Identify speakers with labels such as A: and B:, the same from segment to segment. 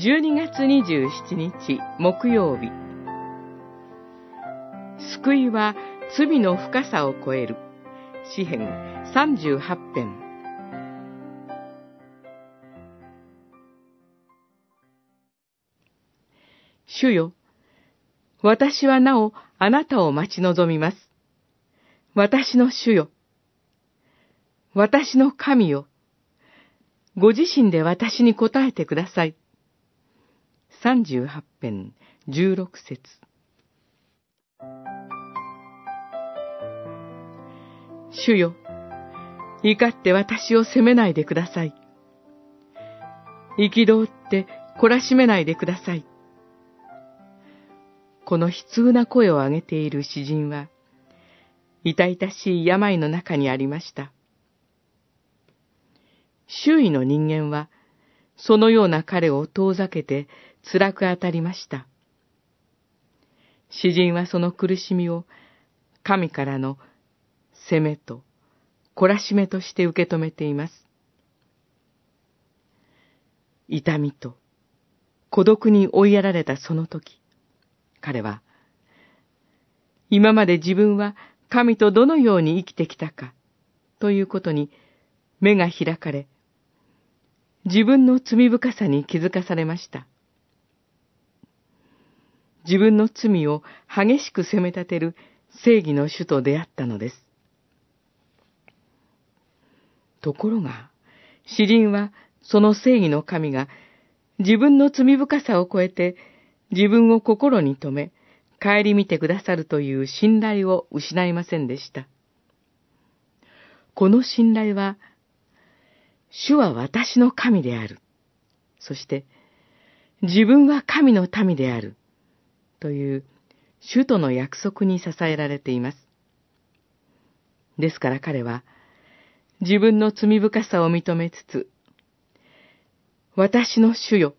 A: 12月27日木曜日救いは罪の深さを超える詩編38編主よ私はなおあなたを待ち望みます。私の主よ。私の神よ。ご自身で私に答えてください。38編16節主よ、怒って私を責めないでください。憤って懲らしめないでください。この悲痛な声を上げている詩人は、痛々しい病の中にありました。周囲の人間は、そのような彼を遠ざけて辛く当たりました。詩人はその苦しみを神からの責めと懲らしめとして受け止めています。痛みと孤独に追いやられたその時、彼は、今まで自分は神とどのように生きてきたか、ということに目が開かれ、自分の罪深さに気づかされました。自分の罪を激しく責め立てる正義の主と出会ったのです。ところが、詩人はその正義の神が自分の罪深さを超えて自分を心に留め、帰り見てくださるという信頼を失いませんでした。この信頼は主は私の神である。そして、自分は神の民である。という主との約束に支えられています。ですから彼は、自分の罪深さを認めつつ、私の主よ、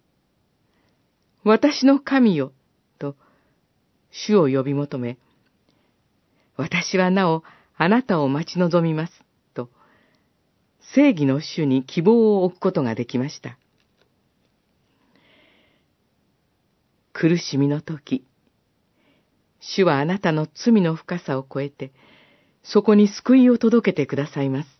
A: 私の神よ、と主を呼び求め、私はなおあなたを待ち望みます。正義の主に希望を置くことができました。苦しみの時、主はあなたの罪の深さを超えて、そこに救いを届けてくださいます。